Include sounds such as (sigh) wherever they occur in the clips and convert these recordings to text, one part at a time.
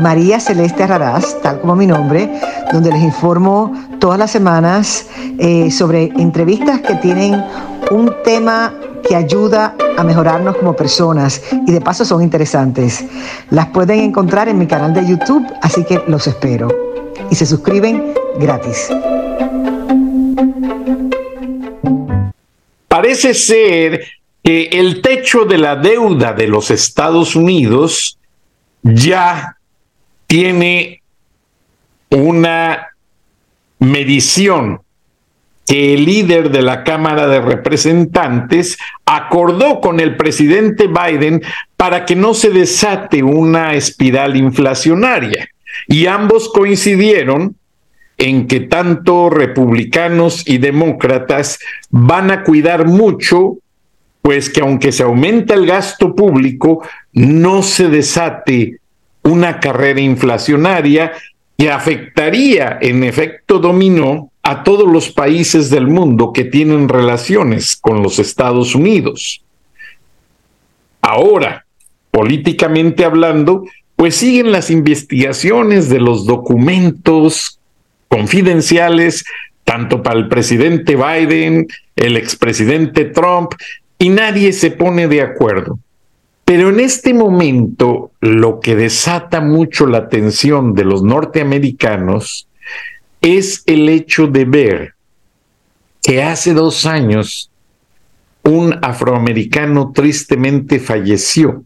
María Celeste Raraz, tal como mi nombre, donde les informo todas las semanas eh, sobre entrevistas que tienen un tema que ayuda a mejorarnos como personas y de paso son interesantes. Las pueden encontrar en mi canal de YouTube, así que los espero. Y se suscriben gratis. Parece ser que el techo de la deuda de los Estados Unidos ya tiene una medición que el líder de la Cámara de Representantes acordó con el presidente Biden para que no se desate una espiral inflacionaria. Y ambos coincidieron en que tanto republicanos y demócratas van a cuidar mucho, pues que aunque se aumenta el gasto público, no se desate una carrera inflacionaria que afectaría en efecto dominó a todos los países del mundo que tienen relaciones con los Estados Unidos. Ahora, políticamente hablando, pues siguen las investigaciones de los documentos confidenciales, tanto para el presidente Biden, el expresidente Trump, y nadie se pone de acuerdo. Pero en este momento lo que desata mucho la atención de los norteamericanos es el hecho de ver que hace dos años un afroamericano tristemente falleció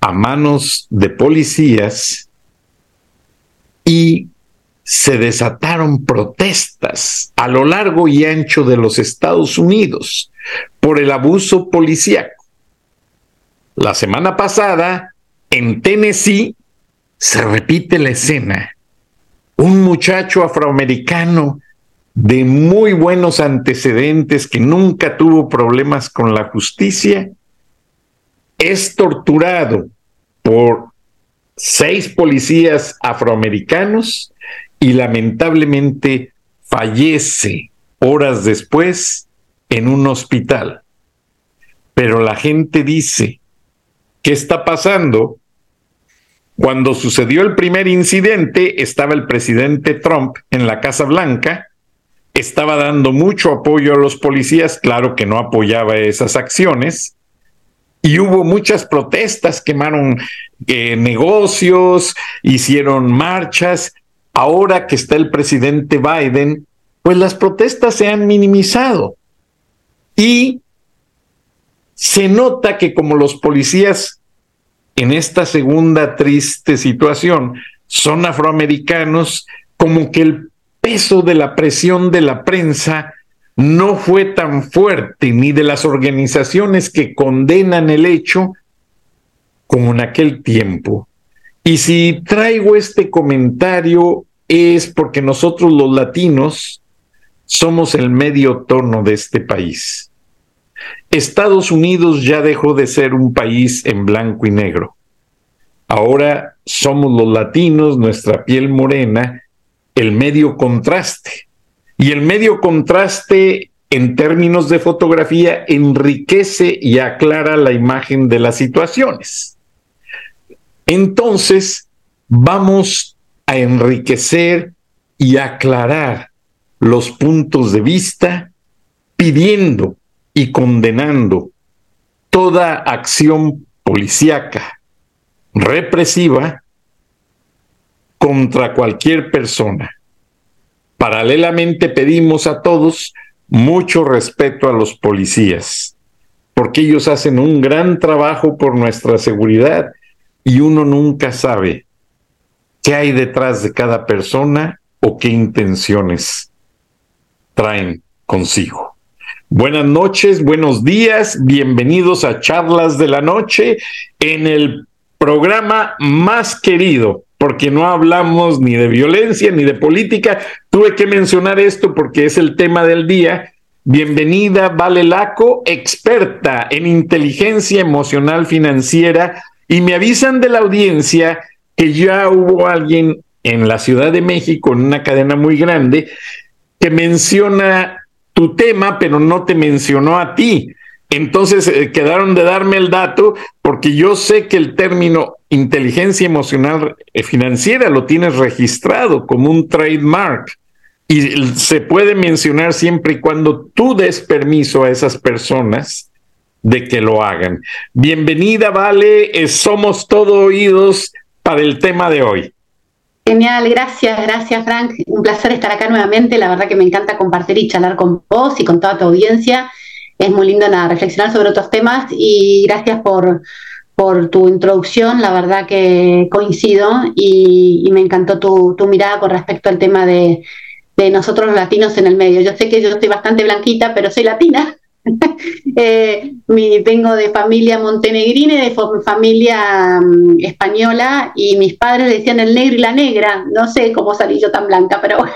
a manos de policías y se desataron protestas a lo largo y ancho de los Estados Unidos por el abuso policíaco. La semana pasada, en Tennessee, se repite la escena. Un muchacho afroamericano de muy buenos antecedentes que nunca tuvo problemas con la justicia, es torturado por seis policías afroamericanos y lamentablemente fallece horas después en un hospital. Pero la gente dice, ¿Qué está pasando? Cuando sucedió el primer incidente, estaba el presidente Trump en la Casa Blanca, estaba dando mucho apoyo a los policías, claro que no apoyaba esas acciones, y hubo muchas protestas, quemaron eh, negocios, hicieron marchas. Ahora que está el presidente Biden, pues las protestas se han minimizado. Y se nota que como los policías en esta segunda triste situación son afroamericanos, como que el peso de la presión de la prensa no fue tan fuerte, ni de las organizaciones que condenan el hecho, como en aquel tiempo. Y si traigo este comentario es porque nosotros los latinos somos el medio tono de este país. Estados Unidos ya dejó de ser un país en blanco y negro. Ahora somos los latinos, nuestra piel morena, el medio contraste. Y el medio contraste en términos de fotografía enriquece y aclara la imagen de las situaciones. Entonces, vamos a enriquecer y aclarar los puntos de vista pidiendo y condenando toda acción policíaca represiva contra cualquier persona. Paralelamente pedimos a todos mucho respeto a los policías, porque ellos hacen un gran trabajo por nuestra seguridad y uno nunca sabe qué hay detrás de cada persona o qué intenciones traen consigo. Buenas noches, buenos días, bienvenidos a Charlas de la Noche en el programa más querido porque no hablamos ni de violencia ni de política. Tuve que mencionar esto porque es el tema del día. Bienvenida, Vale Laco, experta en inteligencia emocional financiera. Y me avisan de la audiencia que ya hubo alguien en la Ciudad de México, en una cadena muy grande, que menciona tu tema, pero no te mencionó a ti. Entonces eh, quedaron de darme el dato porque yo sé que el término inteligencia emocional eh, financiera lo tienes registrado como un trademark y se puede mencionar siempre y cuando tú des permiso a esas personas de que lo hagan. Bienvenida, Vale, eh, somos todo oídos para el tema de hoy. Genial, gracias, gracias Frank. Un placer estar acá nuevamente. La verdad que me encanta compartir y charlar con vos y con toda tu audiencia. Es muy lindo nada, reflexionar sobre otros temas y gracias por, por tu introducción. La verdad que coincido y, me encantó tu, tu, mirada con respecto al tema de, de nosotros los latinos en el medio. Yo sé que yo estoy bastante blanquita, pero soy latina (laughs) eh, mi, vengo de familia montenegrina y de familia mm, española y mis padres decían el negro y la negra. No sé cómo salí yo tan blanca, pero bueno,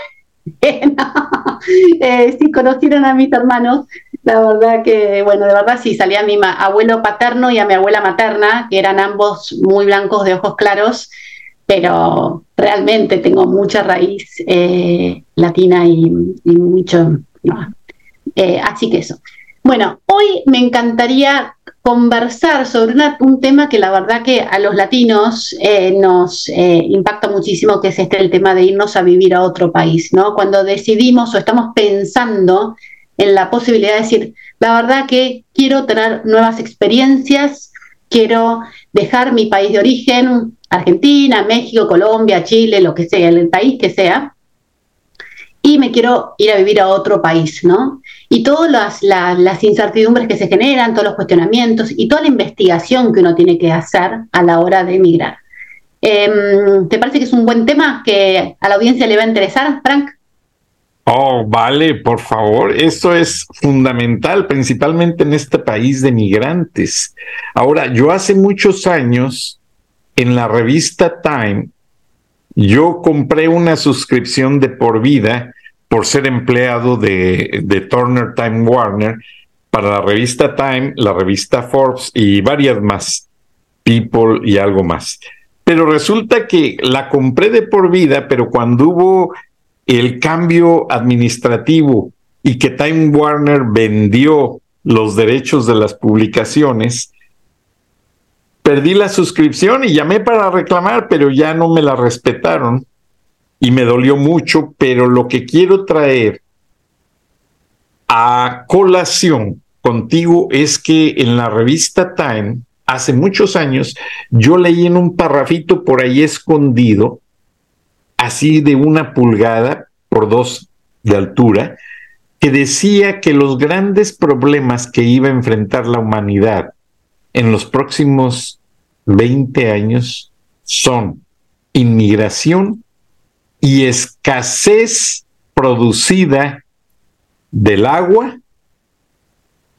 (laughs) eh, si conocieron a mis hermanos, la verdad que, bueno, de verdad sí, salía a mi abuelo paterno y a mi abuela materna, que eran ambos muy blancos de ojos claros, pero realmente tengo mucha raíz eh, latina y, mucho... así que eso. Bueno, hoy me encantaría conversar sobre un tema que la verdad que a los latinos eh, nos eh, impacta muchísimo, que es este el tema de irnos a vivir a otro país, ¿no? Cuando decidimos o estamos pensando en la posibilidad de decir, la verdad que quiero tener nuevas experiencias, quiero dejar mi país de origen, Argentina, México, Colombia, Chile, lo que sea, el país que sea, y me quiero ir a vivir a otro país, ¿no? Y todas las, incertidumbres que se generan, todos los cuestionamientos y toda la investigación que uno tiene que hacer a la hora de emigrar. Em, ¿Te parece que es un buen tema que a la audiencia le va a interesar, Frank? Oh, vale, por favor, eso es fundamental, principalmente en este país de migrantes. Ahora, yo hace muchos años, en la revista Time, yo compré una suscripción de por vida por ser empleado de, de Turner Time Warner para la revista Time, la revista Forbes y varias más, People y algo más. Pero resulta que la compré de por vida, pero cuando hubo el cambio administrativo y que Time Warner vendió los derechos de las publicaciones, perdí la suscripción y llamé para reclamar, pero ya no me la respetaron y me dolió mucho, pero lo que quiero traer a colación contigo es que en la revista Time, hace muchos años, yo leí en un parrafito por ahí escondido, así de una pulgada por dos de altura, que decía que los grandes problemas que iba a enfrentar la humanidad en los próximos 20 años son inmigración y escasez producida del agua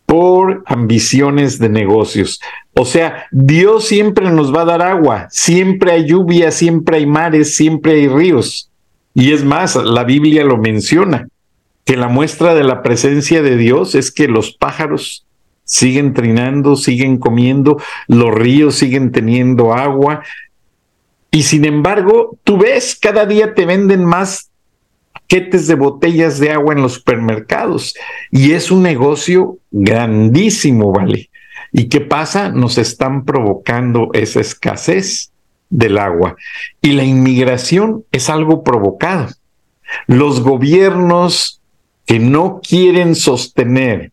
por ambiciones de negocios. O sea, Dios siempre nos va a dar agua, siempre hay lluvia, siempre hay mares, siempre hay ríos. Y es más, la Biblia lo menciona, que la muestra de la presencia de Dios es que los pájaros siguen trinando, siguen comiendo, los ríos siguen teniendo agua. Y sin embargo, tú ves, cada día te venden más paquetes de botellas de agua en los supermercados. Y es un negocio grandísimo, ¿vale? ¿Y qué pasa? Nos están provocando esa escasez del agua. Y la inmigración es algo provocado. Los gobiernos que no quieren sostener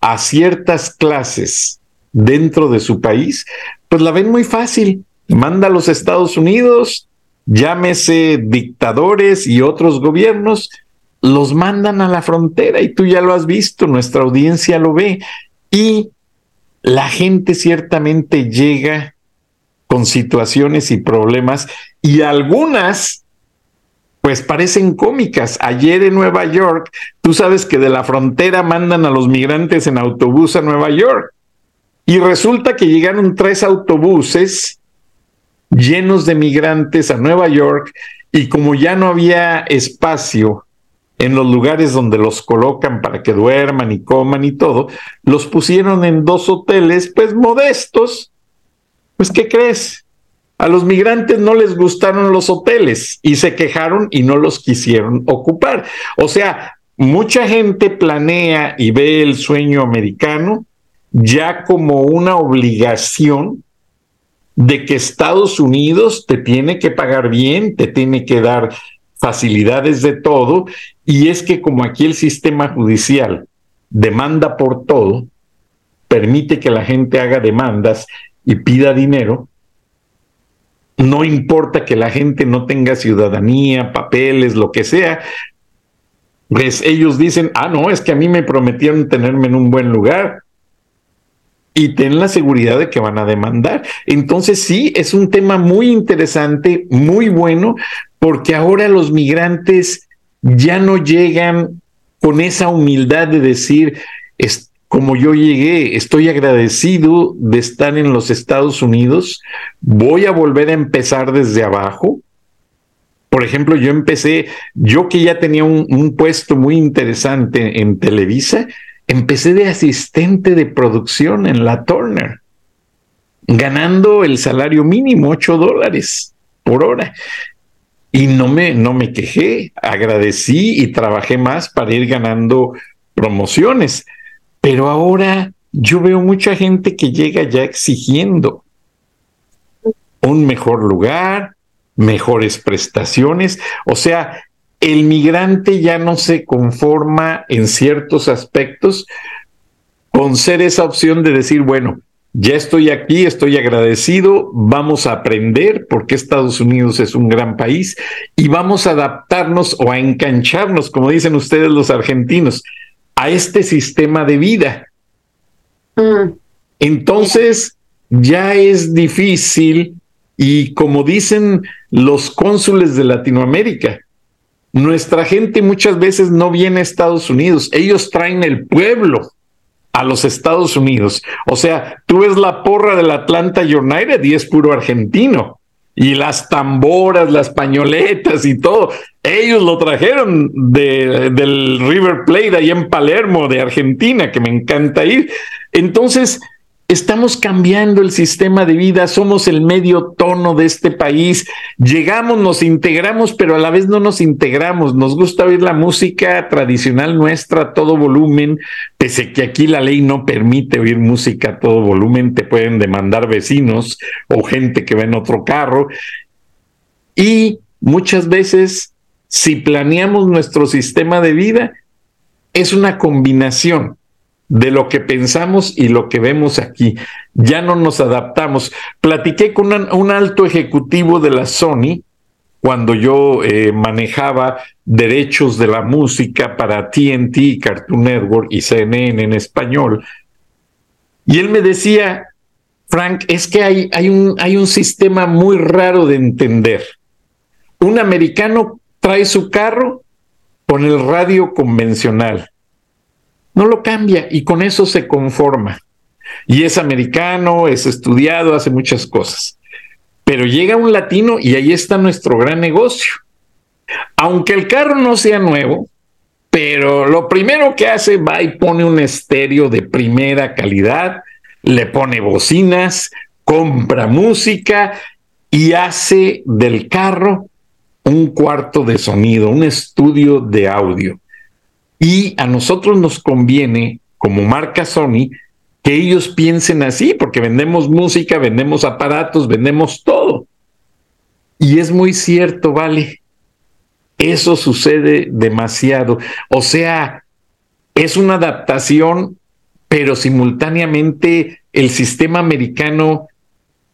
a ciertas clases dentro de su país, pues la ven muy fácil. Manda a los Estados Unidos, llámese dictadores y otros gobiernos, los mandan a la frontera y tú ya lo has visto, nuestra audiencia lo ve y la gente ciertamente llega con situaciones y problemas y algunas pues parecen cómicas. Ayer en Nueva York, tú sabes que de la frontera mandan a los migrantes en autobús a Nueva York. Y resulta que llegaron tres autobuses llenos de migrantes a Nueva York y como ya no había espacio en los lugares donde los colocan para que duerman y coman y todo, los pusieron en dos hoteles, pues modestos. Pues, ¿qué crees? A los migrantes no les gustaron los hoteles y se quejaron y no los quisieron ocupar. O sea, mucha gente planea y ve el sueño americano ya como una obligación de que Estados Unidos te tiene que pagar bien, te tiene que dar facilidades de todo, y es que como aquí el sistema judicial demanda por todo, permite que la gente haga demandas y pida dinero, no importa que la gente no tenga ciudadanía, papeles, lo que sea, pues ellos dicen, ah, no, es que a mí me prometieron tenerme en un buen lugar, y ten la seguridad de que van a demandar. Entonces sí, es un tema muy interesante, muy bueno, porque ahora los migrantes ya no llegan con esa humildad de decir, es, como yo llegué, estoy agradecido de estar en los Estados Unidos, voy a volver a empezar desde abajo. Por ejemplo, yo empecé, yo que ya tenía un, un puesto muy interesante en Televisa, empecé de asistente de producción en la Turner, ganando el salario mínimo, 8 dólares por hora. Y no me, no me quejé, agradecí y trabajé más para ir ganando promociones. Pero ahora yo veo mucha gente que llega ya exigiendo un mejor lugar, mejores prestaciones. O sea, el migrante ya no se conforma en ciertos aspectos con ser esa opción de decir, bueno, ya estoy aquí, estoy agradecido, vamos a aprender porque Estados Unidos es un gran país y vamos a adaptarnos o a engancharnos, como dicen ustedes los argentinos, a este sistema de vida. Mm. Entonces, ya es difícil y como dicen los cónsules de Latinoamérica, nuestra gente muchas veces no viene a Estados Unidos, ellos traen el pueblo a los Estados Unidos. O sea, tú ves la porra del Atlanta United y es puro argentino. Y las tamboras, las pañoletas y todo, ellos lo trajeron de, del River Plate ahí en Palermo, de Argentina, que me encanta ir. Entonces, Estamos cambiando el sistema de vida, somos el medio tono de este país, llegamos, nos integramos, pero a la vez no nos integramos. Nos gusta oír la música tradicional nuestra a todo volumen, pese que aquí la ley no permite oír música a todo volumen, te pueden demandar vecinos o gente que va en otro carro. Y muchas veces, si planeamos nuestro sistema de vida, es una combinación de lo que pensamos y lo que vemos aquí. Ya no nos adaptamos. Platiqué con un, alto ejecutivo de la Sony cuando yo eh, manejaba derechos de la música para TNT, Cartoon Network y CNN en español. Y él me decía, Frank, es que hay, hay, un, hay un sistema muy raro de entender. Un americano trae su carro con el radio convencional no lo cambia y con eso se conforma. Y es americano, es estudiado, hace muchas cosas. Pero llega un latino y ahí está nuestro gran negocio. Aunque el carro no sea nuevo, pero lo primero que hace va y pone un estéreo de primera calidad, le pone bocinas, compra música y hace del carro un cuarto de sonido, un estudio de audio. Y a nosotros nos conviene, como marca Sony, que ellos piensen así, porque vendemos música, vendemos aparatos, vendemos todo. Y es muy cierto, vale. Eso sucede demasiado. O sea, es una adaptación, pero simultáneamente el sistema americano,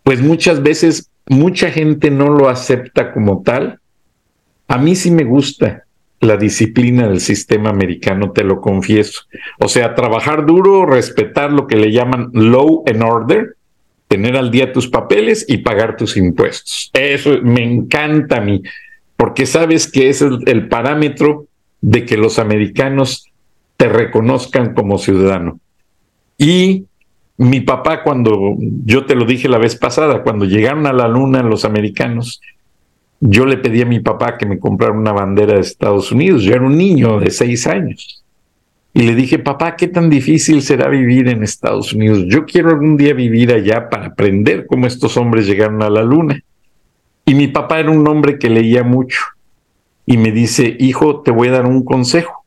pues muchas veces mucha gente no lo acepta como tal. A mí sí me gusta la disciplina del sistema americano, te lo confieso. O sea, trabajar duro, respetar lo que le llaman law and order, tener al día tus papeles y pagar tus impuestos. Eso me encanta a mí, porque sabes que ese es el parámetro de que los americanos te reconozcan como ciudadano. Y mi papá, cuando yo te lo dije la vez pasada, cuando llegaron a la luna los americanos, yo le pedí a mi papá que me comprara una bandera de Estados Unidos. Yo era un niño de seis años. Y le dije, papá, ¿qué tan difícil será vivir en Estados Unidos? Yo quiero algún día vivir allá para aprender cómo estos hombres llegaron a la luna. Y mi papá era un hombre que leía mucho. Y me dice, hijo, te voy a dar un consejo.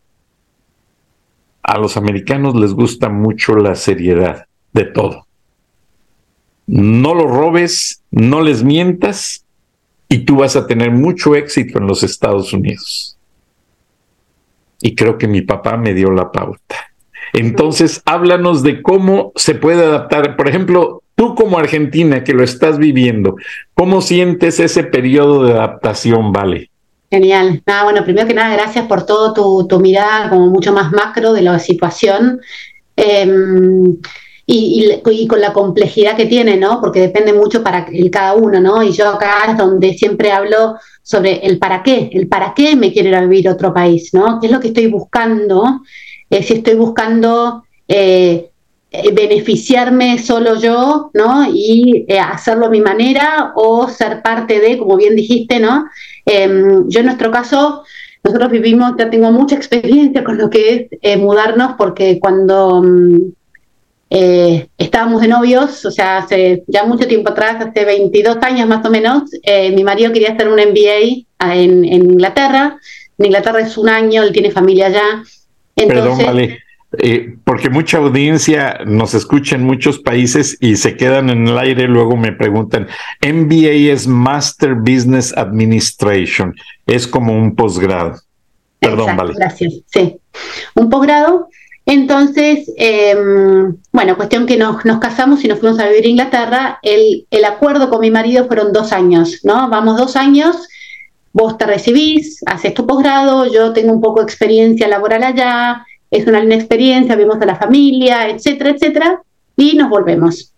A los americanos les gusta mucho la seriedad de todo. No lo robes, no les mientas y tú vas a tener mucho éxito en los Estados Unidos. Y creo que mi papá me dio la pauta. Entonces, háblanos de cómo se puede adaptar. Por ejemplo, tú como argentina que lo estás viviendo, ¿cómo sientes ese periodo de adaptación, Vale? Genial. Nada, bueno, primero que nada, gracias por todo tu, mirada como mucho más macro de la situación. Em, y, con la complejidad que tiene, ¿no? Porque depende mucho para el cada uno, ¿no? Y yo acá es donde siempre hablo sobre el para qué, el para qué me quiero ir a vivir a otro país, ¿no? ¿Qué es lo que estoy buscando? Eh, si estoy buscando eh, eh, beneficiarme solo yo, ¿no? Y hacerlo a mi manera o ser parte de, como bien dijiste, ¿no? Em, yo en nuestro caso, nosotros vivimos, ya tengo mucha experiencia con lo que es mudarnos porque cuando... Mm, eh, estábamos de novios, o sea, hace ya mucho tiempo atrás, hace 22 años más o menos, eh, mi marido quería hacer un MBA en, Inglaterra. En Inglaterra es un año, él tiene familia allá. Perdón, vale. Eh, porque mucha audiencia nos escucha en muchos países y se quedan en el aire, luego me preguntan, MBA es Master Business Administration, es como un posgrado. Perdón, vale. Gracias, sí. Un posgrado entonces, em, bueno, cuestión que nos, casamos y nos fuimos a vivir a Inglaterra. El, el, acuerdo con mi marido fueron dos años, ¿no? Vamos dos años, vos te recibís, haces tu posgrado, yo tengo un poco de experiencia laboral allá, es una linda experiencia, vemos a la familia, etcétera, etcétera, y nos volvemos.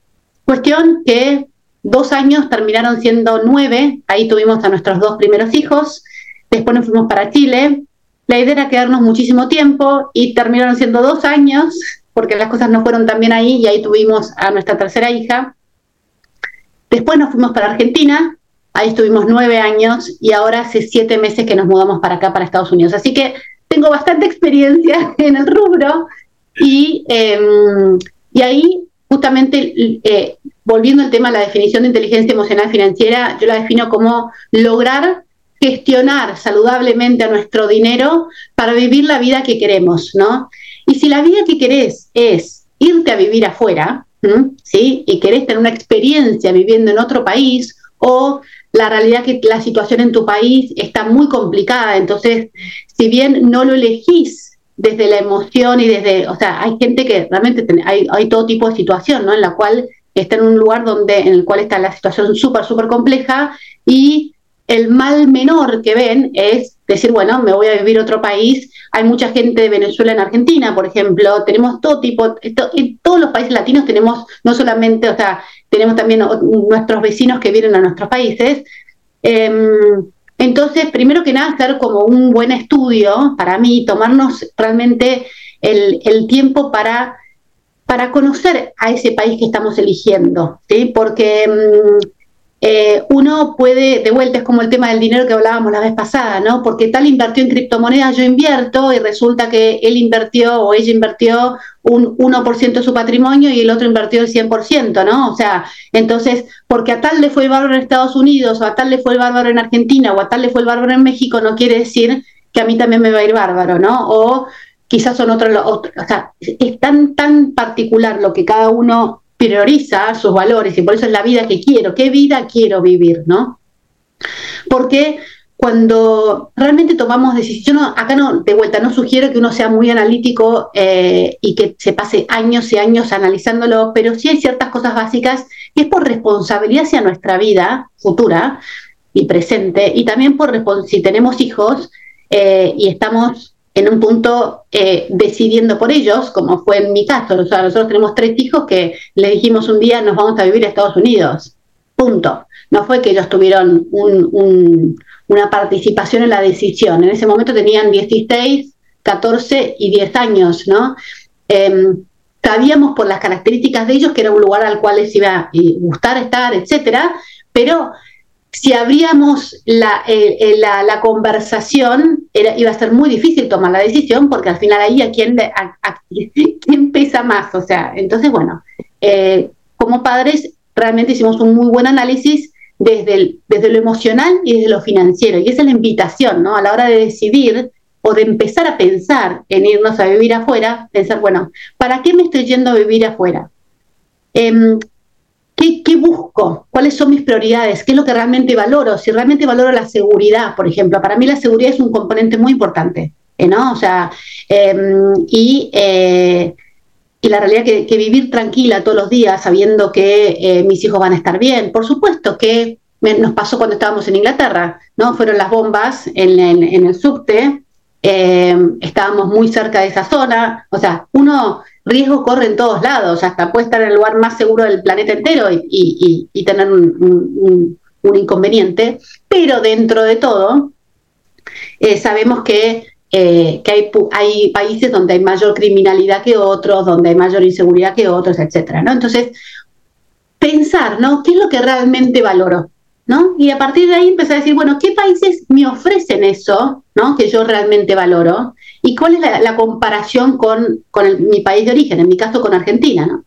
Cuestión que dos años terminaron siendo nueve, ahí tuvimos a nuestros dos primeros hijos, después nos fuimos para Chile, la idea era quedarnos muchísimo tiempo y terminaron siendo dos años, porque las cosas no fueron tan bien ahí y ahí tuvimos a nuestra tercera hija. Después nos fuimos para Argentina, ahí estuvimos nueve años y ahora hace siete meses que nos mudamos para acá, para Estados Unidos. Así que tengo bastante experiencia (laughs) en el rubro y, em, y ahí justamente eh, volviendo al tema de la definición de inteligencia emocional financiera, yo la defino como lograr gestionar saludablemente a nuestro dinero para vivir la vida que queremos, ¿no? Y si la vida que querés es irte a vivir afuera, ¿sí? Y querés tener una experiencia viviendo en otro país o la realidad que la situación en tu país está muy complicada, entonces, si bien no lo elegís desde la emoción y desde, o sea, hay gente que realmente hay, hay todo tipo de situación, ¿no? En la cual está en un lugar donde, en el cual está la situación súper, súper compleja y el mal menor que ven es decir, bueno, me voy a vivir a otro país. Hay mucha gente de Venezuela en Argentina, por ejemplo. Tenemos todo tipo, en todos los países latinos tenemos no solamente, o sea, tenemos también nuestros vecinos que vienen a nuestros países. Em, entonces, primero que nada, hacer como un buen estudio para mí, tomarnos realmente el, tiempo para, para conocer a ese país que estamos eligiendo, ¿sí? Porque... Em, eh, uno puede, de vuelta es como el tema del dinero que hablábamos la vez pasada, ¿no? Porque tal invirtió en criptomonedas, yo invierto y resulta que él invirtió o ella invirtió un 1% de su patrimonio y el otro invirtió el 100%, ¿no? O sea, entonces, porque a tal le fue el bárbaro en Estados Unidos o a tal le fue el bárbaro en Argentina o a tal le fue el bárbaro en México, no quiere decir que a mí también me va a ir bárbaro, ¿no? O quizás son otros, otro, o sea, es tan, tan particular lo que cada uno prioriza sus valores y por eso es la vida que quiero, qué vida quiero vivir, ¿no? Porque cuando realmente tomamos decisiones, acá no, de vuelta, no sugiero que uno sea muy analítico eh, y que se pase años y años analizándolo, pero sí hay ciertas cosas básicas que es por responsabilidad hacia nuestra vida futura y presente, y también por si tenemos hijos eh, y estamos en un punto eh, decidiendo por ellos, como fue en mi caso. O sea, nosotros tenemos tres hijos que le dijimos un día nos vamos a vivir a Estados Unidos. Punto. No fue que ellos tuvieron una participación en la decisión. En ese momento tenían 16, 14 y 10 años, ¿no? Em, sabíamos por las características de ellos que era un lugar al cual les iba a gustar estar, etcétera, pero si abríamos la, la, conversación, iba a ser muy difícil tomar la decisión, porque al final ahí a quién, quién pesa más. O sea, entonces, bueno, eh, como padres realmente hicimos un muy buen análisis desde, desde lo emocional y desde lo financiero. Y esa es la invitación, ¿no? A la hora de decidir o de empezar a pensar en irnos a vivir afuera, pensar, bueno, ¿para qué me estoy yendo a vivir afuera? Em, ¿Qué, busco? ¿Cuáles son mis prioridades? ¿Qué es lo que realmente valoro? Si realmente valoro la seguridad, por ejemplo, para mí la seguridad es un componente muy importante, ¿eh? ¿no? O sea, em, y, eh, y, la realidad que, que, vivir tranquila todos los días sabiendo que eh, mis hijos van a estar bien, por supuesto que nos pasó cuando estábamos en Inglaterra, ¿no? Fueron las bombas en, en el subte, estábamos muy cerca de esa zona, o sea, uno riesgo corre en todos lados, hasta puede estar en el lugar más seguro del planeta entero y, tener un, inconveniente, pero dentro de todo, eh, sabemos que, eh, que hay, países donde hay mayor criminalidad que otros, donde hay mayor inseguridad que otros, etcétera, ¿no? Entonces, pensar, ¿no? ¿Qué es lo que realmente valoro? ¿No? Y a partir de ahí empezar a decir, bueno, ¿qué países me ofrecen eso, ¿no? Que yo realmente valoro. ¿Y cuál es la, comparación con, mi país de origen, en mi caso con Argentina?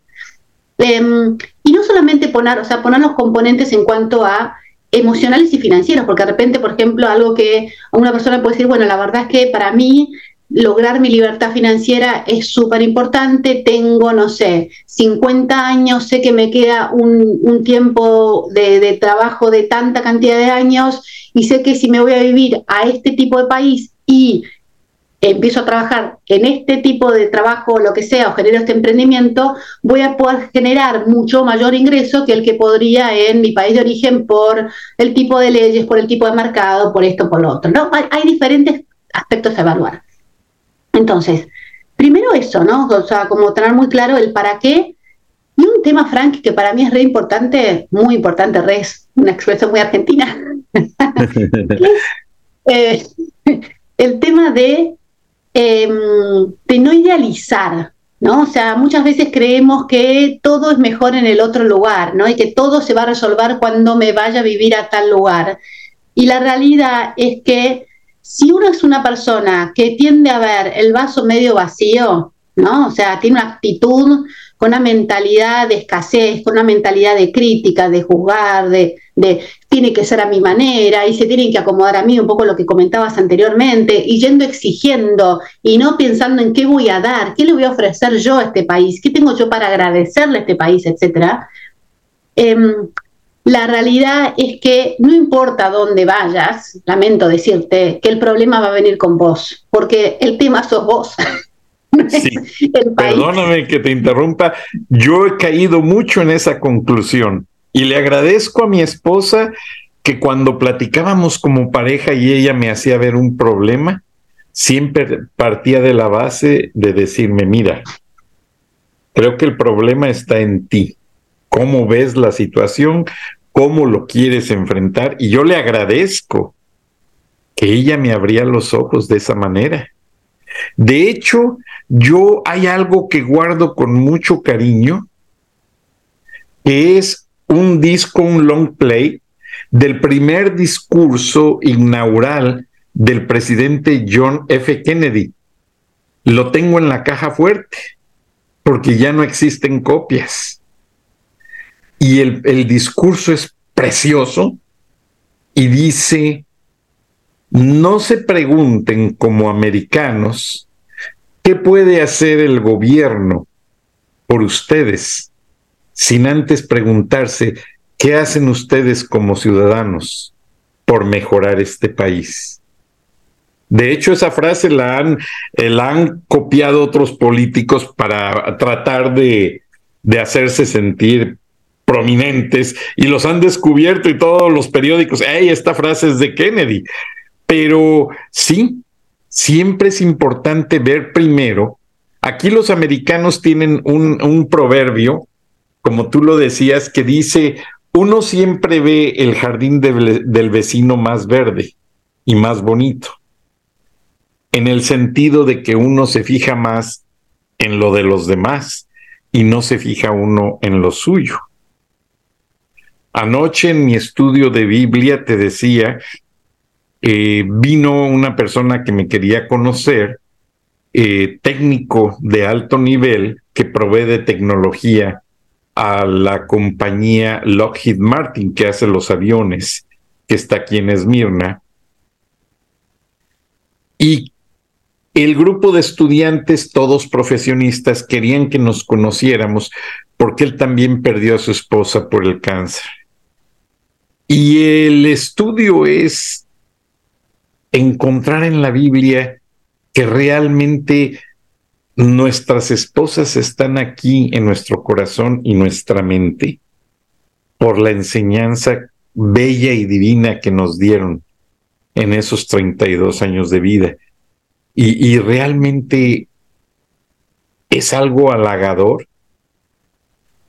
Em, y no solamente poner, o sea, poner los componentes en cuanto a emocionales y financieros, porque de repente, por ejemplo, algo que una persona puede decir, bueno, la verdad es que para mí lograr mi libertad financiera es súper importante, tengo, no sé, 50 años, sé que me queda un, tiempo de, trabajo de tanta cantidad de años y sé que si me voy a vivir a este tipo de país y empiezo a trabajar en este tipo de trabajo, lo que sea, o genero este emprendimiento, voy a poder generar mucho mayor ingreso que el que podría en mi país de origen por el tipo de leyes, por el tipo de mercado, por esto, por lo otro. ¿no? Hay, diferentes aspectos a evaluar. Entonces, primero eso, ¿no? O sea, como tener muy claro el para qué. Y un tema, Frank, que para mí es re importante, muy importante, re es una expresión muy argentina, (laughs) eh, el tema de Em, de no idealizar, ¿no? O sea, muchas veces creemos que todo es mejor en el otro lugar, ¿no? Y que todo se va a resolver cuando me vaya a vivir a tal lugar. Y la realidad es que si uno es una persona que tiende a ver el vaso medio vacío, ¿no? O sea, tiene una actitud con una mentalidad de escasez, con una mentalidad de crítica, de juzgar, de, tiene que ser a mi manera y se tienen que acomodar a mí, un poco lo que comentabas anteriormente, y yendo exigiendo y no pensando en qué voy a dar, qué le voy a ofrecer yo a este país, qué tengo yo para agradecerle a este país, etcétera. Em, la realidad es que no importa dónde vayas, lamento decirte que el problema va a venir con vos, porque el tema sos vos. (laughs) Sí, perdóname que te interrumpa. Yo he caído mucho en esa conclusión y le agradezco a mi esposa que cuando platicábamos como pareja y ella me hacía ver un problema, siempre partía de la base de decirme, mira, creo que el problema está en ti. ¿Cómo ves la situación? ¿Cómo lo quieres enfrentar? Y yo le agradezco que ella me abría los ojos de esa manera. De hecho, yo hay algo que guardo con mucho cariño, que es un disco, un long play del primer discurso inaugural del presidente John F. Kennedy. Lo tengo en la caja fuerte, porque ya no existen copias. Y el, el discurso es precioso y dice, no se pregunten como americanos qué puede hacer el gobierno por ustedes, sin antes preguntarse qué hacen ustedes como ciudadanos por mejorar este país. De hecho, esa frase la han, eh, la han copiado otros políticos para tratar de, de hacerse sentir prominentes y los han descubierto y todos los periódicos, hey, esta frase es de Kennedy. Pero sí, siempre es importante ver primero. Aquí los americanos tienen un, un proverbio, como tú lo decías, que dice, uno siempre ve el jardín del vecino más verde y más bonito, en el sentido de que uno se fija más en lo de los demás y no se fija uno en lo suyo. Anoche en mi estudio de Biblia te decía, eh, vino una persona que me quería conocer, eh, técnico de alto nivel que provee de tecnología a la compañía Lockheed Martin que hace los aviones, que está aquí en Esmirna. Y el grupo de estudiantes, todos profesionistas, querían que nos conociéramos porque él también perdió a su esposa por el cáncer. Y el estudio es encontrar en la Biblia que realmente nuestras esposas están aquí en nuestro corazón y nuestra mente por la enseñanza bella y divina que nos dieron en esos 32 años de vida. Y, realmente es algo halagador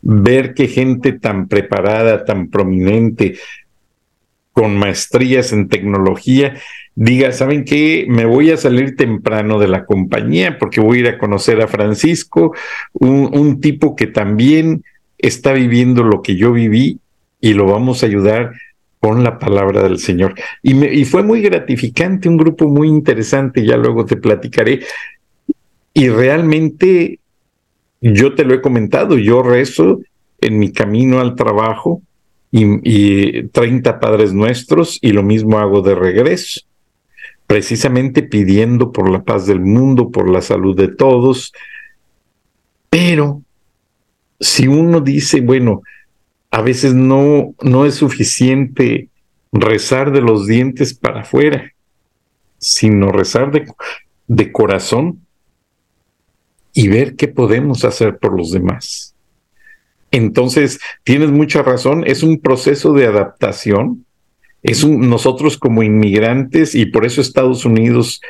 ver que gente tan preparada, tan prominente, con maestrías en tecnología, diga, ¿saben qué? Me voy a salir temprano de la compañía porque voy a ir a conocer a Francisco, un, tipo que también está viviendo lo que yo viví y lo vamos a ayudar con la palabra del Señor. Y, y fue muy gratificante, un grupo muy interesante, ya luego te platicaré. Y realmente, yo te lo he comentado, yo rezo en mi camino al trabajo y, 30 Padres Nuestros y lo mismo hago de regreso, precisamente pidiendo por la paz del mundo, por la salud de todos. Pero si uno dice, bueno, a veces no, no es suficiente rezar de los dientes para afuera, sino rezar de, de corazón y ver qué podemos hacer por los demás. Entonces, tienes mucha razón, es un proceso de adaptación. Es nosotros como inmigrantes, y por eso Estados Unidos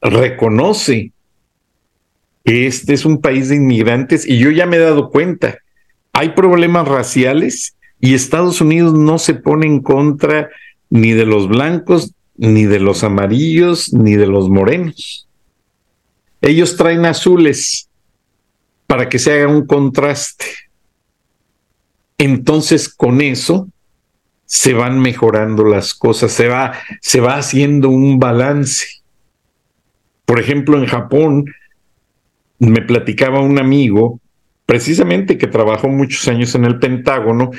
reconoce que este es un país de inmigrantes, y yo ya me he dado cuenta, hay problemas raciales y Estados Unidos no se pone en contra ni de los blancos, ni de los amarillos, ni de los morenos. Ellos traen azules para que se haga un contraste. Entonces con eso se van mejorando las cosas, se va, se va haciendo un balance. Por ejemplo, en Japón me platicaba un amigo, precisamente que trabajó muchos años en el Pentágono,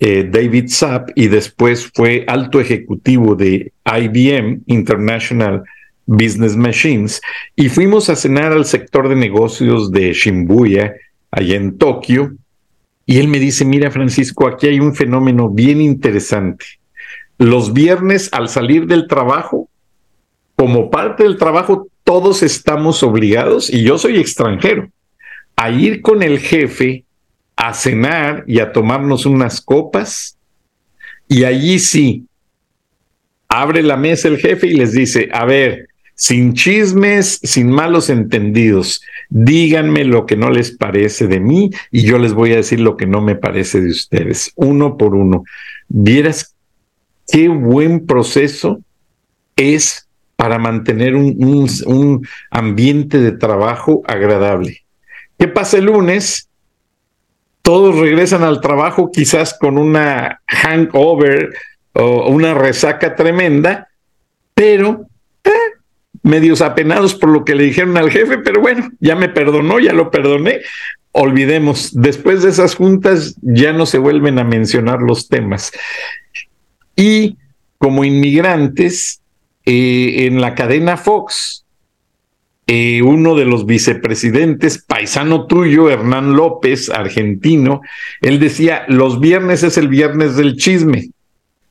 eh, David Sapp, y después fue alto ejecutivo de IBM, International Business Machines, y fuimos a cenar al sector de negocios de Shibuya, allá en Tokio, y él me dice, mira Francisco, aquí hay un fenómeno bien interesante. Los viernes al salir del trabajo, como parte del trabajo, todos estamos obligados, y yo soy extranjero, a ir con el jefe a cenar y a tomarnos unas copas. Y allí sí, abre la mesa el jefe y les dice, a ver, sin chismes, sin malos entendidos. Díganme lo que no les parece de mí y yo les voy a decir lo que no me parece de ustedes, uno por uno. Vieras qué buen proceso es para mantener un, ambiente de trabajo agradable. ¿Qué pasa el lunes? Todos regresan al trabajo quizás con una hangover o una resaca tremenda, pero medios apenados por lo que le dijeron al jefe, pero bueno, ya me perdonó, ya lo perdoné. Olvidemos, después de esas juntas ya no se vuelven a mencionar los temas. Y como inmigrantes, eh, en la cadena Fox, eh, uno de los vicepresidentes, paisano tuyo, Hernán López, argentino, él decía, los viernes es el viernes del chisme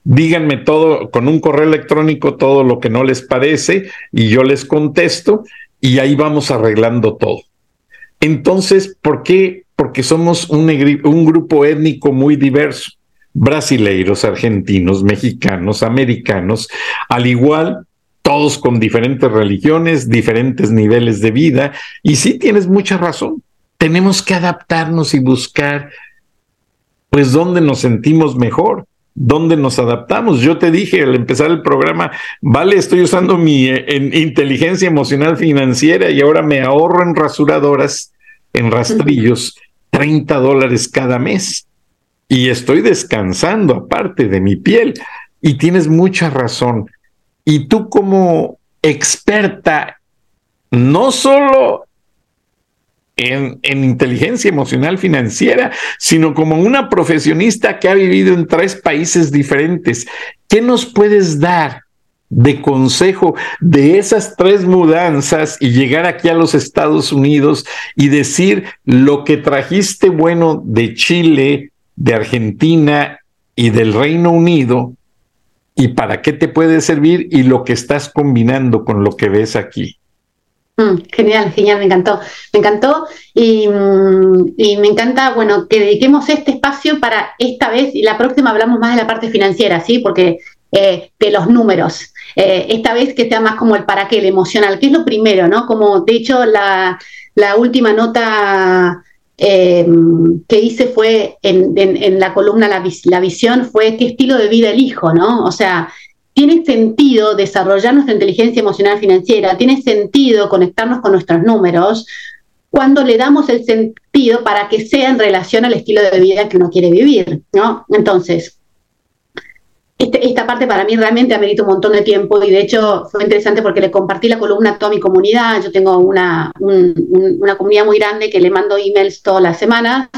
díganme todo con un correo electrónico todo lo que no les parece y yo les contesto y ahí vamos arreglando todo. Entonces, ¿por qué? Porque somos un, grupo étnico muy diverso, brasileiros, argentinos, mexicanos, americanos, al igual todos con diferentes religiones, diferentes niveles de vida, y sí tienes mucha razón, tenemos que adaptarnos y buscar pues dónde nos sentimos mejor dónde nos adaptamos. Yo te dije al empezar el programa, vale, estoy usando mi eh, inteligencia emocional financiera y ahora me ahorro en rasuradoras, en rastrillos, 30 dólares cada mes y estoy descansando aparte de mi piel. Y tienes mucha razón. Y tú como experta, no solo en, en, inteligencia emocional financiera, sino como una profesionista que ha vivido en tres países diferentes, ¿qué nos puedes dar de consejo de esas tres mudanzas y llegar aquí a los Estados Unidos y decir lo que trajiste bueno de Chile, de Argentina y del Reino Unido y para qué te puede servir y lo que estás combinando con lo que ves aquí. Mm, genial, genial, me encantó. Me encantó y, mm, y, me encanta, bueno, que dediquemos este espacio para esta vez y la próxima hablamos más de la parte financiera, ¿sí? Porque eh, de los números. Eh, esta vez que sea más como el para qué, el emocional, que es lo primero, ¿no? Como de hecho la, la última nota Em, que hice fue en, la columna la, visión fue qué estilo de vida elijo, ¿no? O sea, tiene sentido desarrollar nuestra inteligencia emocional financiera, tiene sentido conectarnos con nuestros números cuando le damos el sentido para que sea en relación al estilo de vida que uno quiere vivir, ¿no? Entonces, este, esta parte para mí realmente amerita un montón de tiempo y de hecho fue interesante porque le compartí la columna a toda mi comunidad. Yo tengo una, una comunidad muy grande que le mando emails todas las semanas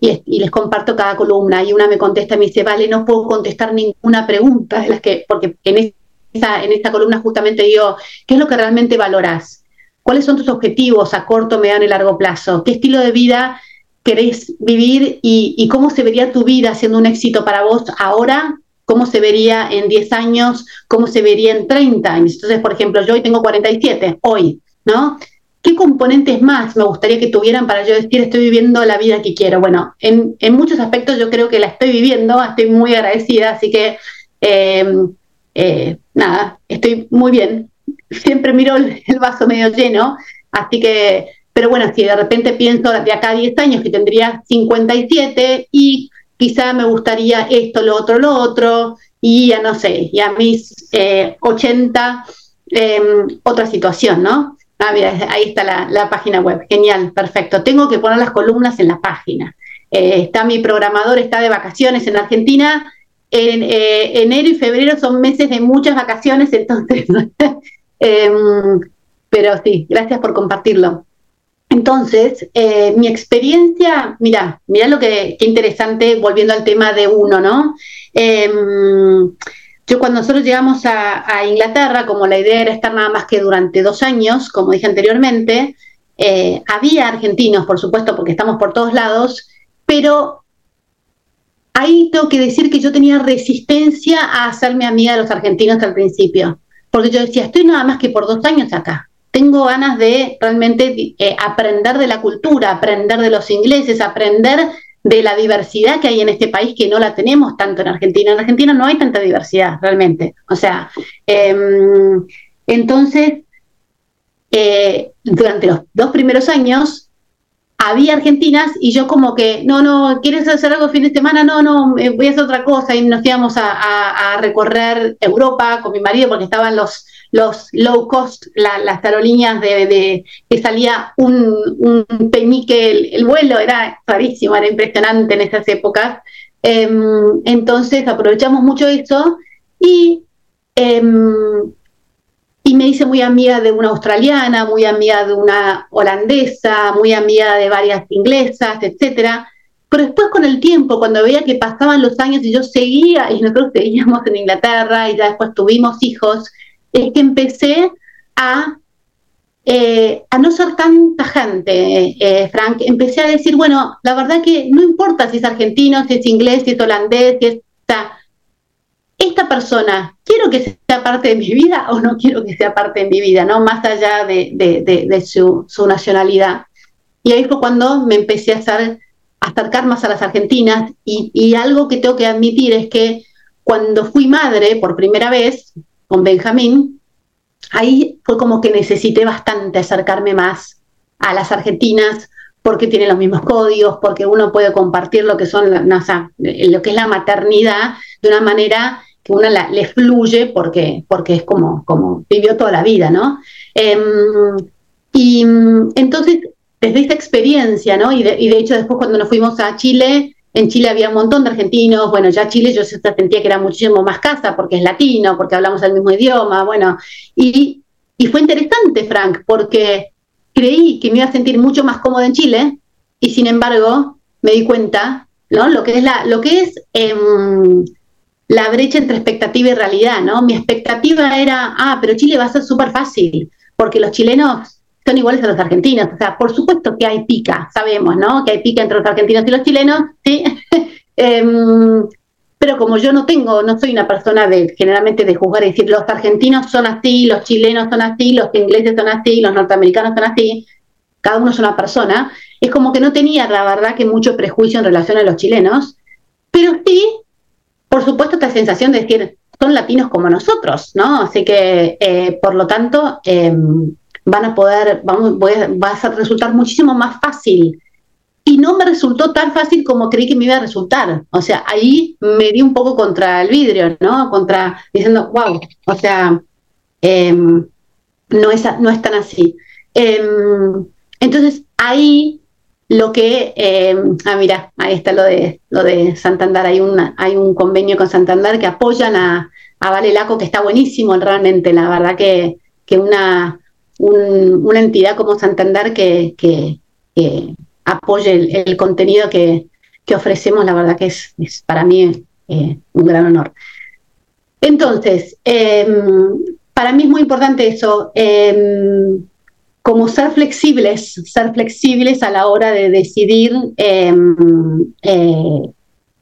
y, les comparto cada columna y una me contesta y me dice, vale, no puedo contestar ninguna pregunta de las que, porque en esta, en esta columna justamente digo, ¿qué es lo que realmente valoras? ¿Cuáles son tus objetivos a corto, mediano y largo plazo? ¿Qué estilo de vida querés vivir y, y cómo se vería tu vida siendo un éxito para vos ahora cómo se vería en 10 años, cómo se vería en 30 años. Entonces, por ejemplo, yo hoy tengo 47, hoy, ¿no? ¿Qué componentes más me gustaría que tuvieran para yo decir estoy viviendo la vida que quiero? Bueno, en, muchos aspectos yo creo que la estoy viviendo, estoy muy agradecida, así que eh, eh, nada, estoy muy bien. Siempre miro el, vaso medio lleno, así que, pero bueno, si de repente pienso de acá a 10 años que tendría 57 y quizá me gustaría esto, lo otro, lo otro, y ya no sé, y a mis 80, eh, em, otra situación, ¿no? Ah, mira, ahí está la, página web, genial, perfecto. Tengo que poner las columnas en la página. Eh, está mi programador, está de vacaciones en Argentina. En eh, enero y febrero son meses de muchas vacaciones, (laughs) entonces, em, pero sí, gracias por compartirlo. Entonces, eh, mi experiencia, mira, mira lo que qué interesante, volviendo al tema de uno, ¿no? Yo cuando nosotros llegamos a, Inglaterra, como la idea era estar nada más que durante dos años, como dije anteriormente, eh, había argentinos, por supuesto, porque estamos por todos lados, pero ahí tengo que decir que yo tenía resistencia a hacerme amiga de los argentinos al principio, porque yo decía, estoy nada más que por dos años acá. Tengo ganas de realmente eh, aprender de la cultura, aprender de los ingleses, aprender de la diversidad que hay en este país que no la tenemos tanto en Argentina. En Argentina no hay tanta diversidad realmente. O sea, em, entonces, eh, durante los dos primeros años había argentinas y yo como que, no, no, ¿quieres hacer algo fin de semana? No, no, voy a hacer otra cosa y nos íbamos a, a recorrer Europa con mi marido porque estaban los los low cost, las aerolíneas de, que salía un, un peñique el, vuelo, era rarísimo, era impresionante en esas épocas. Em, entonces aprovechamos mucho eso y, em, y me hice muy amiga de una australiana, muy amiga de una holandesa, muy amiga de varias inglesas, etcétera. Pero después con el tiempo, cuando veía que pasaban los años y yo seguía, y nosotros seguíamos en Inglaterra y ya después tuvimos hijos, es que empecé a, eh, a no ser tan tajante, eh, Frank. Empecé a decir, bueno, la verdad que no importa si es argentino, si es inglés, si es holandés, si es... esta persona, ¿quiero que sea parte de mi vida o no quiero que sea parte de mi vida? ¿no? Más allá de, su, nacionalidad. Y ahí fue cuando me empecé a, hacer, a acercar más a las argentinas y, y algo que tengo que admitir es que cuando fui madre por primera vez, con Benjamín, ahí fue como que necesité bastante acercarme más a las argentinas porque tienen los mismos códigos, porque uno puede compartir lo que son, lo que es la maternidad de una manera que uno le fluye porque, porque es como, como vivió toda la vida, ¿no? Em, y entonces desde esta experiencia, ¿no? Y de, y de hecho después cuando nos fuimos a Chile, en Chile había un montón de argentinos, bueno, ya Chile yo sentía que era muchísimo más casa porque es latino, porque hablamos el mismo idioma, bueno, y, y fue interesante, Frank, porque creí que me iba a sentir mucho más cómoda en Chile y sin embargo me di cuenta, ¿no? Lo que es la, lo que es em, la brecha entre expectativa y realidad, ¿no? Mi expectativa era, ah, pero Chile va a ser súper fácil, porque los chilenos son iguales a los argentinos. O sea, por supuesto que hay pica, sabemos, ¿no? Que hay pica entre los argentinos y los chilenos, ¿sí? (laughs) Em, pero como yo no tengo, no soy una persona de generalmente de juzgar y decir los argentinos son así, los chilenos son así, los ingleses son así, los norteamericanos son así, cada uno es una persona, es como que no tenía la verdad que mucho prejuicio en relación a los chilenos, pero sí, por supuesto, esta sensación de decir, son latinos como nosotros, ¿no? Así que, eh, por lo tanto, em, van a poder, vamos, va a resultar muchísimo más fácil. Y no me resultó tan fácil como creí que me iba a resultar. O sea, ahí me di un poco contra el vidrio, ¿no? Contra, diciendo, wow, o sea, em, no, es, no es tan así. Em, entonces, ahí lo que, em, ah, mira, ahí está lo de, lo de Santander, hay, una, hay un convenio con Santander que apoyan a, a Vale Laco, que está buenísimo realmente, la verdad que, que una, una entidad como Santander que, apoye el, contenido que, que, ofrecemos, la verdad que es, para mí eh, un gran honor. Entonces, em, para mí es muy importante eso, em, como ser flexibles, ser flexibles a la hora de decidir em, eh,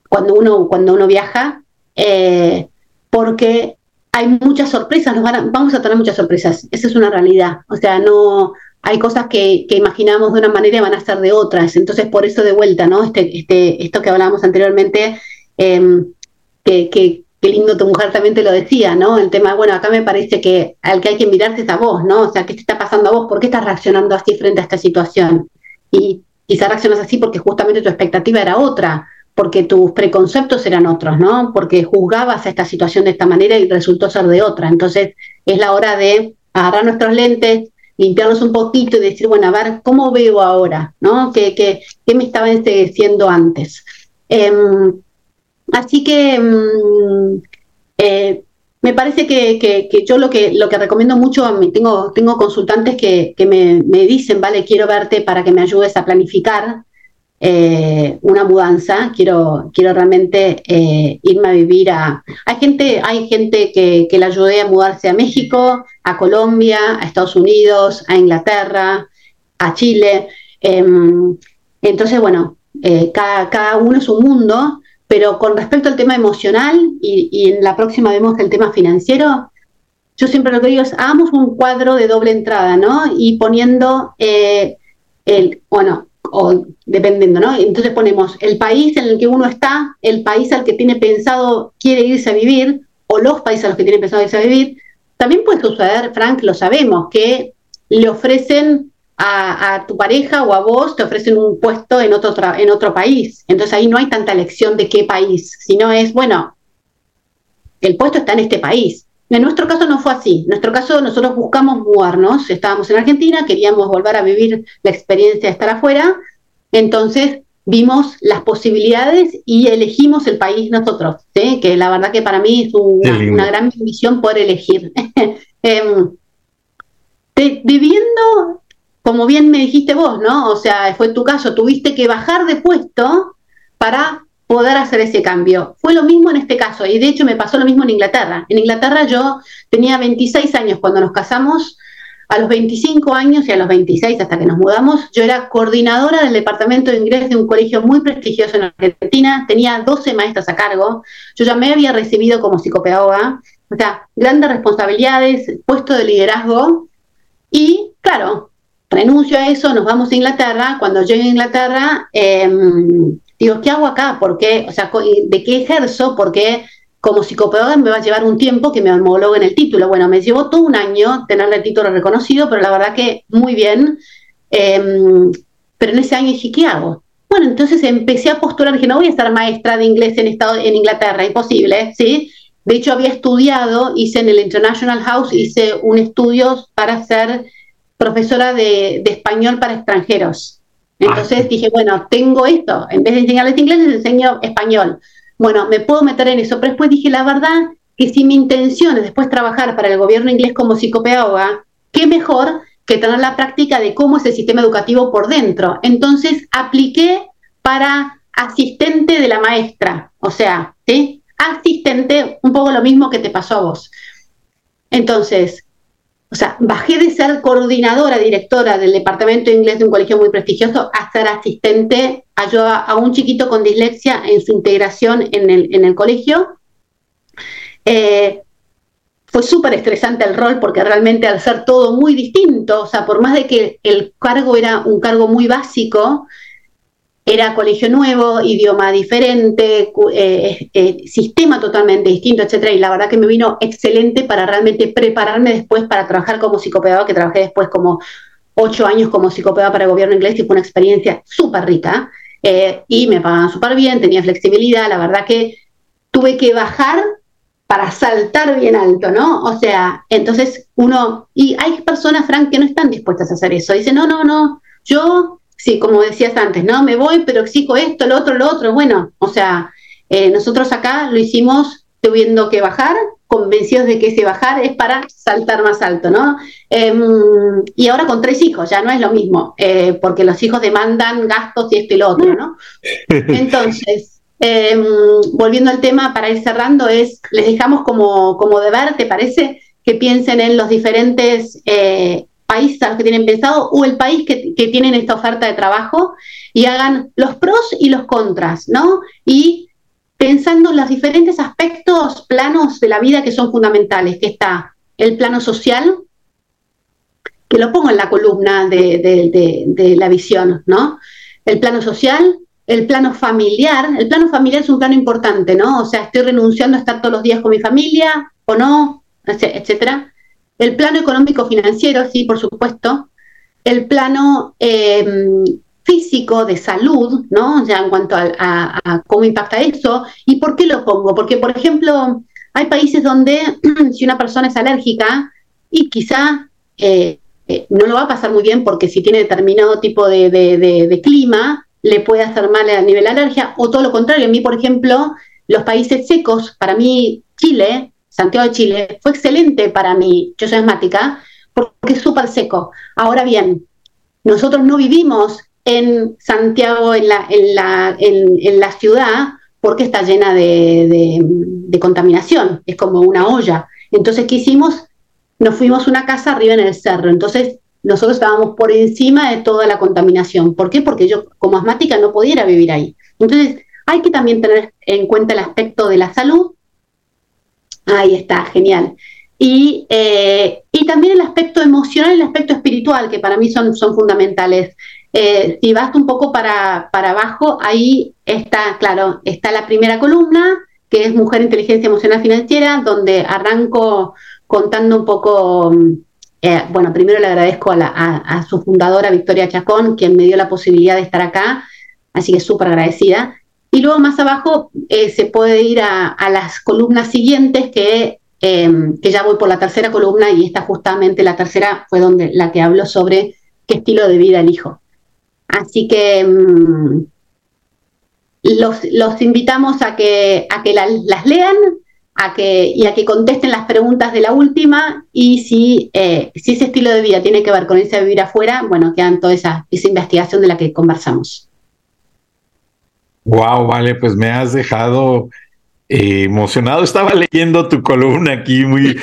cuando, uno, cuando uno viaja, eh, porque hay muchas sorpresas, nos vamos a tener muchas sorpresas, esa es una realidad. O sea, no hay cosas que, imaginamos de una manera y van a ser de otras. Entonces, por eso de vuelta, ¿no? Este, este, esto que hablábamos anteriormente, em, que, que, lindo tu mujer también te lo decía, ¿no? El tema, bueno, acá me parece que al que hay que mirarse es a vos, ¿no? O sea, ¿qué te está pasando a vos? ¿Por qué estás reaccionando así frente a esta situación? Y quizás reaccionas así porque justamente tu expectativa era otra porque tus preconceptos eran otros, ¿no? Porque juzgabas a esta situación de esta manera y resultó ser de otra. Entonces es la hora de agarrar nuestros lentes, limpiarlos un poquito y decir, bueno, a ver, ¿cómo veo ahora? ¿No? ¿Qué, qué, qué me estaba diciendo antes? Em, así que em, eh, me parece que, que, yo lo que, lo que recomiendo mucho, tengo, tengo consultantes que, que me, me, dicen, vale, quiero verte para que me ayudes a planificar eh, una mudanza, quiero, quiero realmente eh, irme a vivir a... Hay gente, hay gente que, que le ayudé a mudarse a México, a Colombia, a Estados Unidos, a Inglaterra, a Chile. Em, entonces, bueno, eh, cada, cada, uno es un mundo, pero con respecto al tema emocional, y, y, en la próxima vemos el tema financiero, yo siempre lo que digo es, hagamos un cuadro de doble entrada, ¿no? Y poniendo el, bueno, o dependiendo, ¿no? Entonces ponemos el país en el que uno está, el país al que tiene pensado quiere irse a vivir, o los países a los que tiene pensado irse a vivir. También puede suceder, Frank, lo sabemos, que le ofrecen a, tu pareja o a vos, te ofrecen un puesto en otro, en otro país. Entonces ahí no hay tanta elección de qué país, sino es, bueno, el puesto está en este país. En nuestro caso no fue así. En nuestro caso nosotros buscamos mudarnos. Estábamos en Argentina, queríamos volver a vivir la experiencia de estar afuera. Entonces vimos las posibilidades y elegimos el país nosotros, ¿sí? que la verdad que para mí es una, gran misión poder elegir. (laughs) Em, viviendo, como bien me dijiste vos, ¿no? O sea, fue tu caso, tuviste que bajar de puesto para poder hacer ese cambio. Fue lo mismo en este caso, y de hecho me pasó lo mismo en Inglaterra. En Inglaterra yo tenía 26 años cuando nos casamos, a los 25 años y a los 26 hasta que nos mudamos, yo era coordinadora del departamento de inglés de un colegio muy prestigioso en Argentina, tenía 12 maestras a cargo, yo ya me había recibido como psicopedagoga, o sea, grandes responsabilidades, puesto de liderazgo, y claro, renuncio a eso, nos vamos a Inglaterra, cuando llegué a Inglaterra, eh, digo, ¿qué hago acá? ¿Por qué? O sea, ¿de qué ejerzo? Porque como psicopedagoga me va a llevar un tiempo que me homologuen el título. Bueno, me llevó todo un año tener el título reconocido, pero la verdad que muy bien. Em, pero en ese año dije, ¿qué hago? Bueno, entonces empecé a postular, dije, no voy a estar maestra de inglés en, estado, en Inglaterra, imposible, ¿sí? De hecho, había estudiado, hice en el International House, hice un estudio para ser profesora de, español para extranjeros. Entonces ah. dije, bueno, tengo esto, en vez de enseñarles inglés, les enseño español. Bueno, me puedo meter en eso, pero después dije, la verdad, que si mi intención es después trabajar para el gobierno inglés como psicopedagoga, qué mejor que tener la práctica de cómo es el sistema educativo por dentro. Entonces apliqué para asistente de la maestra, o sea, ¿sí? asistente, un poco lo mismo que te pasó a vos. Entonces, o sea, bajé de ser coordinadora, directora del departamento de inglés de un colegio muy prestigioso a ser asistente, ayuda a un chiquito con dislexia en su integración en el, en el colegio. Eh, fue súper estresante el rol porque realmente al ser todo muy distinto, o sea, por más de que el cargo era un cargo muy básico, era colegio nuevo, idioma diferente, eh, eh, sistema totalmente distinto, etcétera, y la verdad que me vino excelente para realmente prepararme después para trabajar como psicopedagoga, que trabajé después como ocho años como psicopedagoga para el gobierno inglés y fue una experiencia súper rica, y me pagaban súper bien, tenía flexibilidad, la verdad que tuve que bajar para saltar bien alto, ¿no? O sea, entonces uno, y hay personas, Frank, que no están dispuestas a hacer eso. Dicen, no, no, no, yo, sí, como decías antes, no, me voy, pero exijo esto, lo otro, lo otro. Bueno, o sea, eh, nosotros acá lo hicimos tuviendo que bajar, convencidos de que ese bajar es para saltar más alto, ¿no? Em, y ahora con tres hijos, ya no es lo mismo, eh, porque los hijos demandan gastos y esto y lo otro, ¿no? (laughs) Entonces, Em, volviendo al tema, para ir cerrando, es, les dejamos como, como deber, ¿te parece? Que piensen en los diferentes eh, países a los que tienen pensado o el país que, que, tienen esta oferta de trabajo y hagan los pros y los contras, ¿no? Y pensando en los diferentes aspectos, planos de la vida que son fundamentales, que está el plano social, que lo pongo en la columna de, de, de la visión, ¿no? El plano social, el plano familiar, el plano familiar es un plano importante, ¿no? O sea, estoy renunciando a estar todos los días con mi familia o no, etcétera. El plano económico financiero, sí, por supuesto. El plano em, físico de salud, ¿no? Ya en cuanto a, cómo impacta eso. ¿Y por qué lo pongo? Porque, por ejemplo, hay países donde (clears throat) si una persona es alérgica y quizá eh, eh, no lo va a pasar muy bien porque si tiene determinado tipo de clima, le puede hacer mal a nivel alergia, o todo lo contrario. A mí, por ejemplo, los países secos, para mí Chile, Santiago de Chile, fue excelente para mí, yo soy asmática, porque es súper seco. Ahora bien, nosotros no vivimos en Santiago, en la, en la, en, la ciudad, porque está llena de, de, contaminación, es como una olla. Entonces, ¿qué hicimos? Nos fuimos a una casa arriba en el cerro. Entonces, nosotros estábamos por encima de toda la contaminación. ¿Por qué? Porque yo como asmática no pudiera vivir ahí. Entonces, hay que también tener en cuenta el aspecto de la salud. Ahí está, genial. Y, eh, y también el aspecto emocional y el aspecto espiritual, que para mí son, son fundamentales. Eh, si vas un poco para, para abajo, ahí está, claro, está la primera columna, que es Mujer, Inteligencia Emocional Financiera, donde arranco contando un poco eh, bueno, primero le agradezco a, su fundadora, Victoria Chacón, quien me dio la posibilidad de estar acá, así que súper agradecida. Y luego más abajo eh, se puede ir a, las columnas siguientes, que, em, que ya voy por la tercera columna y esta justamente la tercera fue donde la que hablo sobre qué estilo de vida elijo. Así que em, los, invitamos a que, a que las lean, a que, y a que contesten las preguntas de la última y si, eh, si ese estilo de vida tiene que ver con ese vivir afuera, bueno, quedan toda esa, esa investigación de la que conversamos. Wow, vale, pues me has dejado eh, emocionado. Estaba leyendo tu columna aquí muy,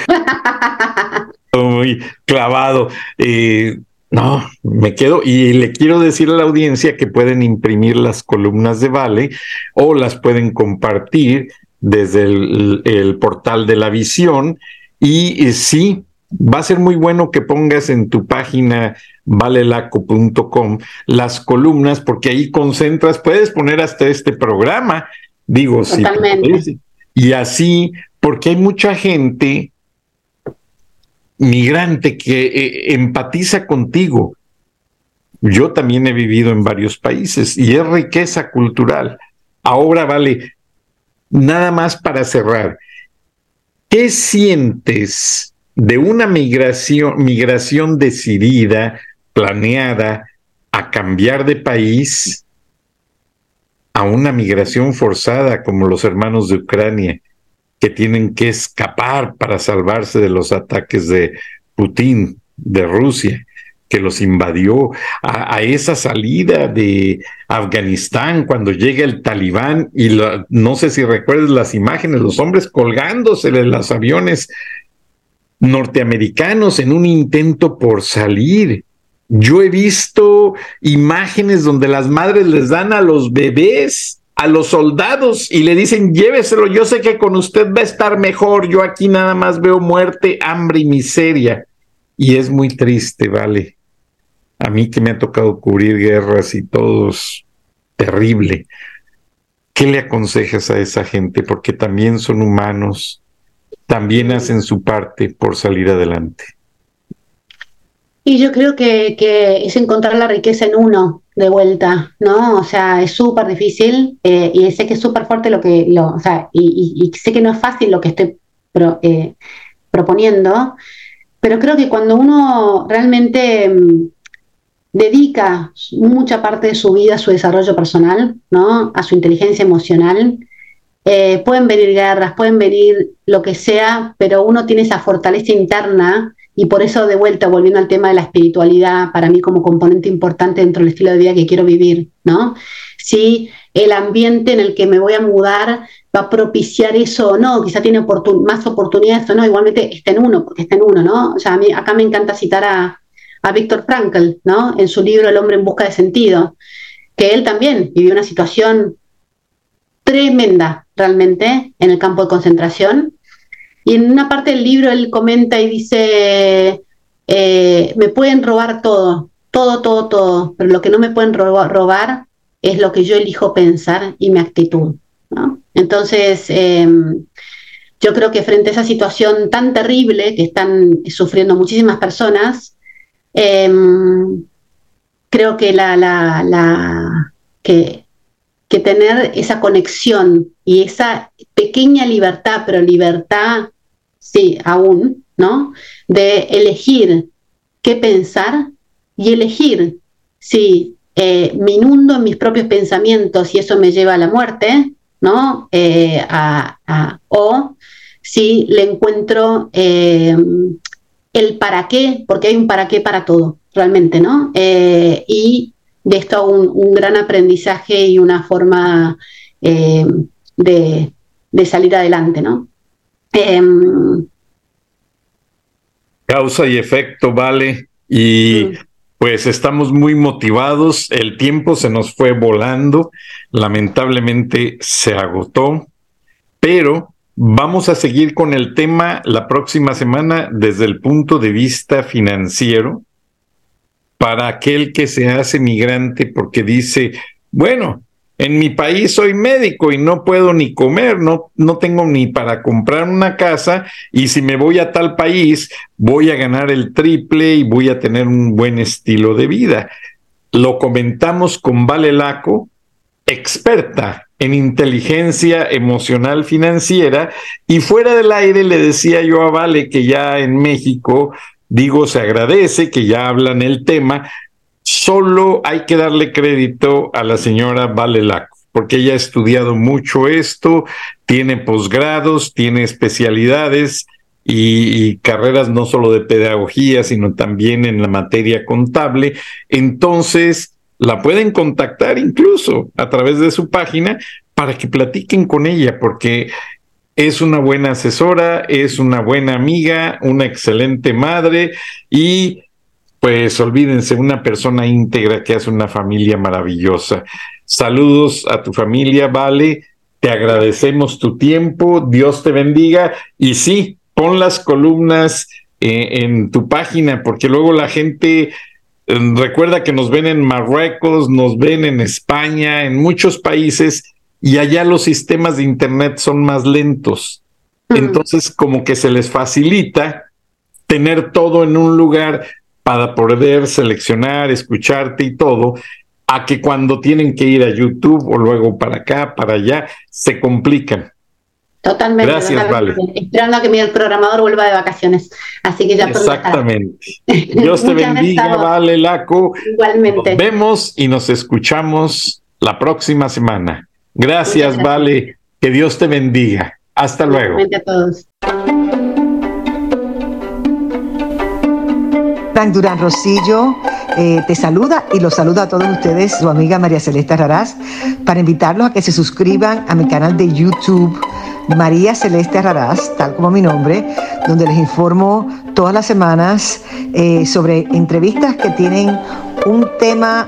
(laughs) muy clavado. Eh, no, me quedo y le quiero decir a la audiencia que pueden imprimir las columnas de Vale o las pueden compartir desde el, portal de la visión. Y, sí, va a ser muy bueno que pongas en tu página valelaco.com las columnas, porque ahí concentras, puedes poner hasta este programa, digo, Totalmente. y así, porque hay mucha gente migrante que eh, empatiza contigo. Yo también he vivido en varios países y es riqueza cultural. Ahora vale, nada más para cerrar, ¿qué sientes de una migración, migración decidida, planeada, a cambiar de país a una migración forzada como los hermanos de Ucrania, que tienen que escapar para salvarse de los ataques de Putin, de Rusia que los invadió, a, esa salida de Afganistán cuando llega el talibán y no sé si recuerdas las imágenes, los hombres colgándose de los aviones norteamericanos en un intento por salir. Yo he visto imágenes donde las madres les dan a los bebés, a los soldados y le dicen, lléveselo, yo sé que con usted va a estar mejor, yo aquí nada más veo muerte, hambre y miseria. Y es muy triste, vale. A mí que me ha tocado cubrir guerras y todo es terrible. ¿Qué le aconsejas a esa gente? Porque también son humanos, también hacen su parte por salir adelante. Y yo creo que, es encontrar la riqueza en uno de vuelta, ¿no? O sea, es súper difícil eh, y sé que es súper fuerte lo que, o sea, y, sé que no es fácil lo que estoy eh, proponiendo, pero creo que cuando uno realmente mm, dedica mucha parte de su vida a su desarrollo personal, ¿no? a su inteligencia emocional, eh, pueden venir guerras, pueden venir lo que sea, pero uno tiene esa fortaleza interna y por eso de vuelta, volviendo al tema de la espiritualidad, para mí como componente importante dentro del estilo de vida que quiero vivir, ¿no? Si el ambiente en el que me voy a mudar va a propiciar eso o no, quizá tiene más oportunidades o no, igualmente está en uno, porque está en uno, ¿no? O sea, a mí acá me encanta citar a, a Víctor Frankl, ¿no? En su libro El hombre en busca de sentido, que él también vivió una situación tremenda realmente en el campo de concentración. Y en una parte del libro él comenta y dice, eh, me pueden robar todo, todo, todo, todo, pero lo que no me pueden robar es lo que yo elijo pensar y mi actitud. Entonces, em, yo creo que frente a esa situación tan terrible que están sufriendo muchísimas personas, em, creo que la, la, la que, que, tener esa conexión y esa pequeña libertad, pero libertad, sí, aún, ¿no? De elegir qué pensar y elegir si eh, me inundo en mis propios pensamientos y eso me lleva a la muerte, ¿no? Eh, o si le encuentro eh, el para qué, porque hay un para qué para todo, realmente, ¿no? y de esto un, un, gran aprendizaje y una forma de, salir adelante, ¿no? Em, Causa y efecto, vale. Y mm. Pues estamos muy motivados, el tiempo se nos fue volando, lamentablemente se agotó, pero vamos a seguir con el tema la próxima semana desde el punto de vista financiero para aquel que se hace migrante porque dice, bueno, en mi país soy médico y no puedo ni comer, no, no tengo ni para comprar una casa y si me voy a tal país voy a ganar el triple y voy a tener un buen estilo de vida. Lo comentamos con Vale Laco, experta en inteligencia emocional financiera y fuera del aire le decía yo a Vale que ya en México digo se agradece que ya hablan el tema, Solo hay que darle crédito a la señora Valelaco, porque ella ha estudiado mucho esto, tiene posgrados, tiene especialidades y, carreras no solo de pedagogía, sino también en la materia contable. Entonces, la pueden contactar incluso a través de su página para que platiquen con ella, porque es una buena asesora, es una buena amiga, una excelente madre y pues olvídense, una persona íntegra que hace una familia maravillosa. Saludos a tu familia, Vale. Te agradecemos tu tiempo. Dios te bendiga. Y sí, pon las columnas eh, en tu página, porque luego la gente eh, recuerda que nos ven en Marruecos, nos ven en España, en muchos países, y allá los sistemas de Internet son más lentos. Entonces, como que se les facilita tener todo en un lugar para poder seleccionar, escucharte y todo, a que cuando tienen que ir a YouTube o luego para acá, para allá, se complican. Totalmente. Gracias, Vale. Esperando a que mi programador vuelva de vacaciones. Así que ya Exactamente. (laughs) Dios te bendiga, Vale Laco. Igualmente. Nos vemos y nos escuchamos la próxima semana. Gracias, Vale. Que Dios te bendiga. Hasta luego. a todos. Frank Durán Rosillo eh, te saluda y los saluda a todos ustedes, su amiga María Celeste Raraz, para invitarlos a que se suscriban a mi canal de YouTube María Celeste Raraz, tal como mi nombre, donde les informo todas las semanas eh, sobre entrevistas que tienen un tema